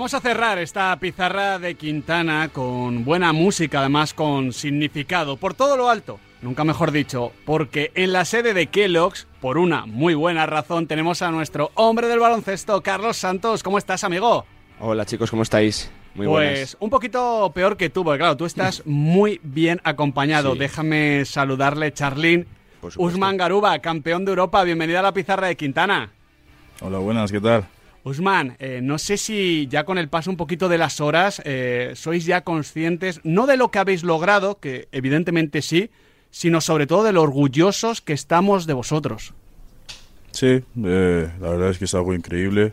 Vamos a cerrar esta pizarra de Quintana con buena música, además con significado, por todo lo alto, nunca mejor dicho, porque en la sede de Kellogg's, por una muy buena razón, tenemos a nuestro hombre del baloncesto, Carlos Santos. ¿Cómo estás, amigo? Hola chicos, ¿cómo estáis? Muy pues un poquito peor que tú, porque claro, tú estás muy bien acompañado. Déjame saludarle, Charlín. Usman Garuba, campeón de Europa, bienvenido a la pizarra de Quintana. Hola, buenas, ¿qué tal? Usman, eh, no sé si ya con el paso un poquito de las horas eh, sois ya conscientes, no de lo que habéis logrado, que evidentemente sí, sino sobre todo de lo orgullosos que estamos de vosotros. Sí, eh, la verdad es que es algo increíble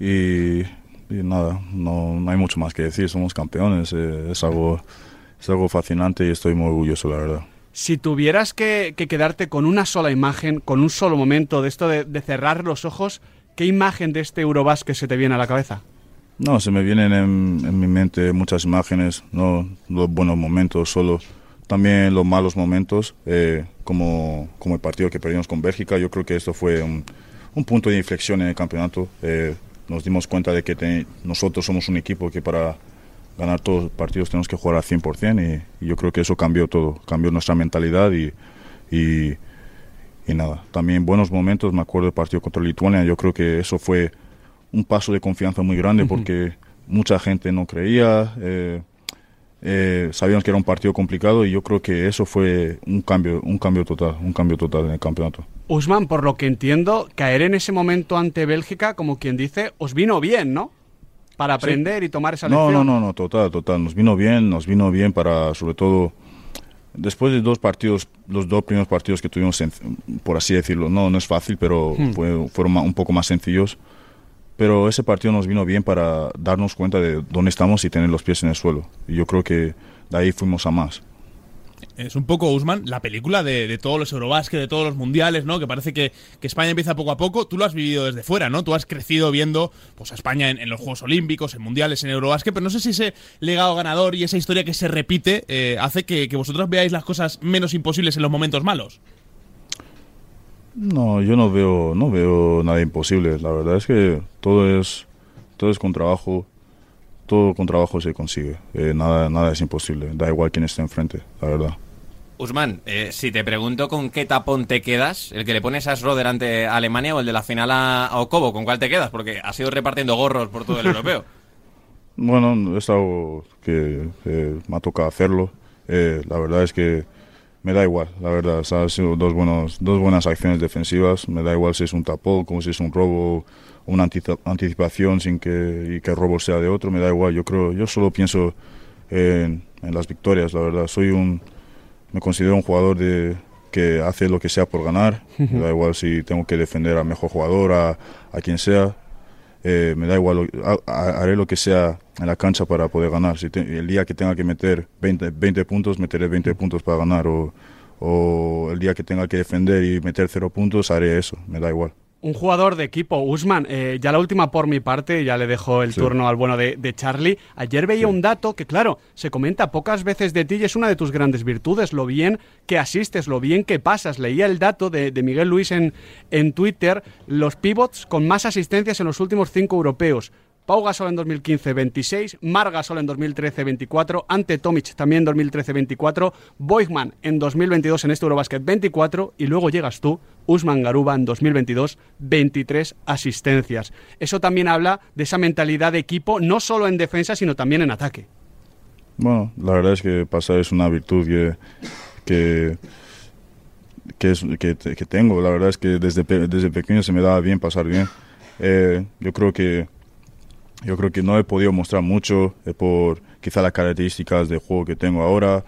y, nada, no, hay mucho más que decir, somos campeones, es, algo, es algo fascinante y estoy muy orgulloso, la verdad. Si tuvieras que, quedarte con una sola imagen, con un solo momento de esto de, de cerrar los ojos, ¿Qué imagen de este Eurobasket se te viene a la cabeza? No, se me vienen en, mi mente muchas imágenes, no los buenos momentos solo, también los malos momentos, eh, como, como el partido que perdimos con Bélgica. Yo creo que esto fue un, punto de inflexión en el campeonato. Eh, nos dimos cuenta de que nosotros somos un equipo que para ganar todos los partidos tenemos que jugar al 100% y, y yo creo que eso cambió todo, cambió nuestra mentalidad y, y y nada, también buenos momentos, me acuerdo del partido contra Lituania, yo creo que eso fue un paso de confianza muy grande porque mucha gente no creía, eh, eh, sabíamos que era un partido complicado y yo creo que eso fue un cambio, un cambio total, un cambio total en el campeonato. Usman, por lo que entiendo, caer en ese momento ante Bélgica, como quien dice, os vino bien, ¿no? Para aprender y tomar esa lección. No, no, no, no, total, total, nos vino bien, nos vino bien para, sobre todo, después de dos partidos, los dos primeros partidos que tuvimos, por así decirlo, no, no es fácil, pero hmm. fueron un poco más sencillos. Pero ese partido nos vino bien para darnos cuenta de dónde estamos y tener los pies en el suelo. Y yo creo que de ahí fuimos a más es un poco, Usman, la película de, todos los Eurobásquet, de todos los mundiales, ¿no? Que parece que, España empieza poco a poco. Tú lo has vivido desde fuera, ¿no? Tú has crecido viendo pues, a España en, los Juegos Olímpicos, en mundiales, en Eurobásquet, pero no sé si ese legado ganador y esa historia que se repite eh, hace que, vosotros veáis las cosas menos imposibles en los momentos malos. No, yo no veo, no veo nada imposible. La verdad es que todo es, todo es con trabajo, todo con trabajo se consigue. Eh, nada, nada es imposible. Da igual quién esté enfrente, la verdad. Usman, eh, si te pregunto con qué tapón te quedas, el que le pones a Schroeder ante Alemania o el de la final a, Okobo, ¿con cuál te quedas? Porque has ido repartiendo gorros por todo el europeo. Bueno, es algo que me ha tocado hacerlo. Eh, la verdad es que me da igual, la verdad. Han sido dos, buenos, dos buenas acciones defensivas. Me da igual si es un tapón, como si es un robo, una anticipación sin que, y que el robo sea de otro. Me da igual. Yo creo, yo solo pienso en, en las victorias, la verdad. Soy un me considero un jugador de, que hace lo que sea por ganar. Me da igual si tengo que defender al mejor jugador, a, quien sea. Eh, me da igual, haré lo que sea en la cancha para poder ganar. Si el día que tenga que meter 20, 20 puntos, meteré 20 puntos para ganar. O, o el día que tenga que defender y meter 0 puntos, haré eso. Me da igual un jugador de equipo, Usman, eh, ya la última por mi parte, ya le dejo el turno al bueno de, Charlie. Ayer veía un dato que, claro, se comenta pocas veces de ti y es una de tus grandes virtudes, lo bien que asistes, lo bien que pasas. Leía el dato de, de Miguel Luis en, en Twitter, los pivots con más asistencias en los últimos cinco europeos. Pau Gasol en 2015, 26. Mar Gasol en 2013, 24. Ante Tomic también en 2013, 24. Boigman en 2022 en este Eurobasket, 24. Y luego llegas tú, Usman Garuba en 2022, 23 asistencias. Eso también habla de esa mentalidad de equipo, no solo en defensa, sino también en ataque. Bueno, la verdad es que pasar es una virtud que, que, que, tengo. La verdad es que desde, desde pequeño se me daba bien pasar bien. Eh, yo creo que yo creo que no he podido mostrar mucho eh, por quizá las características de juego que tengo ahora,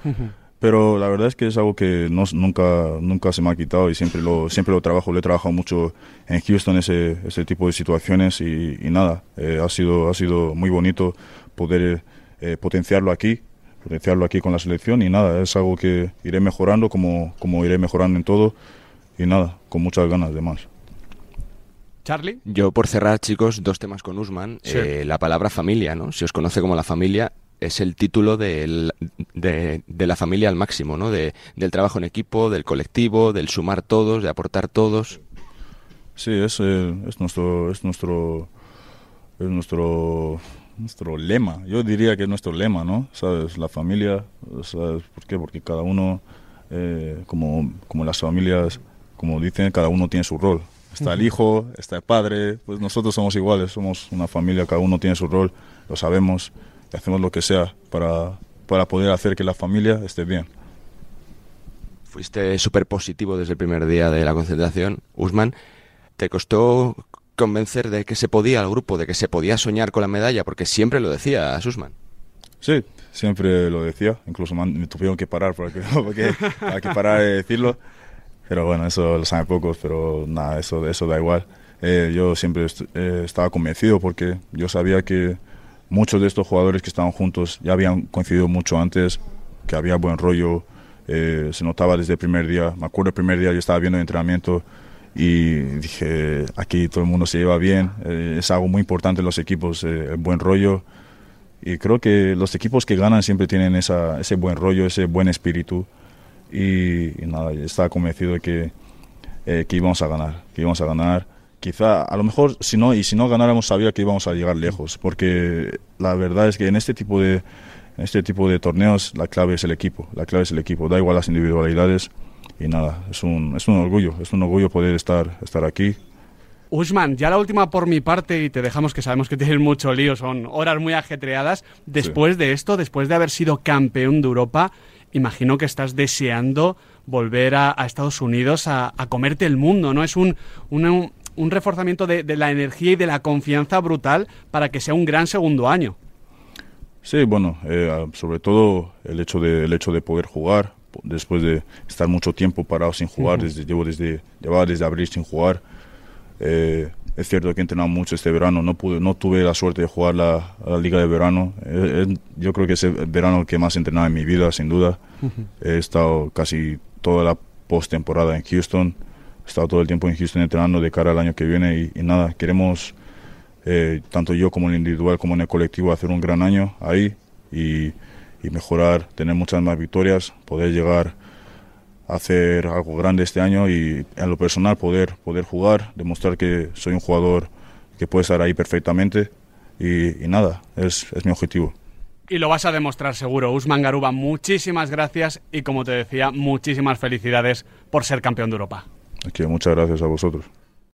pero la verdad es que es algo que no, nunca, nunca se me ha quitado y siempre lo, siempre lo trabajo. Lo he trabajado mucho en Houston, ese, ese tipo de situaciones y, nada, eh, ha, sido, ha sido muy bonito poder eh, potenciarlo aquí, potenciarlo aquí con la selección y nada, es algo que iré mejorando como, como iré mejorando en todo y nada, con muchas ganas de más. Charlie. Yo, por cerrar, chicos, dos temas con Usman. Eh, la palabra familia, ¿no? Si os conoce como la familia, es el título de, la familia al máximo, ¿no? De, del trabajo en equipo, del colectivo, del sumar todos, de aportar todos. Sí, es, eh, es nuestro, es nuestro, es nuestro, nuestro lema. Yo diría que es nuestro lema, ¿no? ¿Sabes? La familia, ¿sabes por qué? Porque cada uno, eh, como, como las familias, como dicen, cada uno tiene su rol. Está el hijo, está el padre, pues nosotros somos iguales, somos una familia, cada uno tiene su rol, lo sabemos y hacemos lo que sea para, para poder hacer que la familia esté bien. Fuiste súper positivo desde el primer día de la concentración, Usman. ¿Te costó convencer de que se podía al grupo, de que se podía soñar con la medalla? Porque siempre lo decía Usman. Sí, siempre lo decía. Incluso me tuvieron que parar porque, porque hay que parar de decirlo. Pero bueno, eso lo saben pocos, pero nada, eso, eso da igual. Eh, yo siempre eh, estaba convencido porque yo sabía que muchos de estos jugadores que estaban juntos ya habían coincidido mucho antes, que había buen rollo, eh, se notaba desde el primer día. Me acuerdo el primer día yo estaba viendo el entrenamiento y dije, aquí todo el mundo se lleva bien, es algo muy importante en los equipos, el buen rollo. Y creo que los equipos que ganan siempre tienen esa, ese buen rollo, ese buen espíritu y, nada, estaba convencido de que, eh, que íbamos a ganar, que íbamos a ganar. Quizá, a lo mejor, si no, y si no ganáramos, sabía que íbamos a llegar lejos, porque la verdad es que en este tipo de, en este tipo de torneos la clave es el equipo, la clave es el equipo, da igual las individualidades y nada, es un, es un orgullo, es un orgullo poder estar, estar aquí, Usman, ya la última por mi parte y te dejamos que sabemos que tienes mucho lío, son horas muy ajetreadas. Después de esto, después de haber sido campeón de Europa, imagino que estás deseando volver a, Estados Unidos a, comerte el mundo, ¿no? Es un, un, reforzamiento de, la energía y de la confianza brutal para que sea un gran segundo año. Sí, bueno, eh, sobre todo el hecho, de, el hecho de poder jugar, después de estar mucho tiempo parado sin jugar, desde, llevo desde, llevaba desde abril sin jugar. Eh, es cierto que he entrenado mucho este verano, no, pude, no tuve la suerte de jugar la, Liga de Verano. Eh, eh, yo creo que es el verano que más he entrenado en mi vida, sin duda. He estado casi toda la postemporada en Houston. He estado todo el tiempo en Houston entrenando de cara al año que viene y, nada, queremos, eh, tanto yo como en el individual como en el colectivo, hacer un gran año ahí y, y mejorar, tener muchas más victorias, poder llegar hacer algo grande este año y en lo personal poder, poder jugar, demostrar que soy un jugador que puede estar ahí perfectamente y, nada, es, es, mi objetivo. Y lo vas a demostrar seguro. Usman Garuba, muchísimas gracias y como te decía, muchísimas felicidades por ser campeón de Europa. Aquí, muchas gracias a vosotros.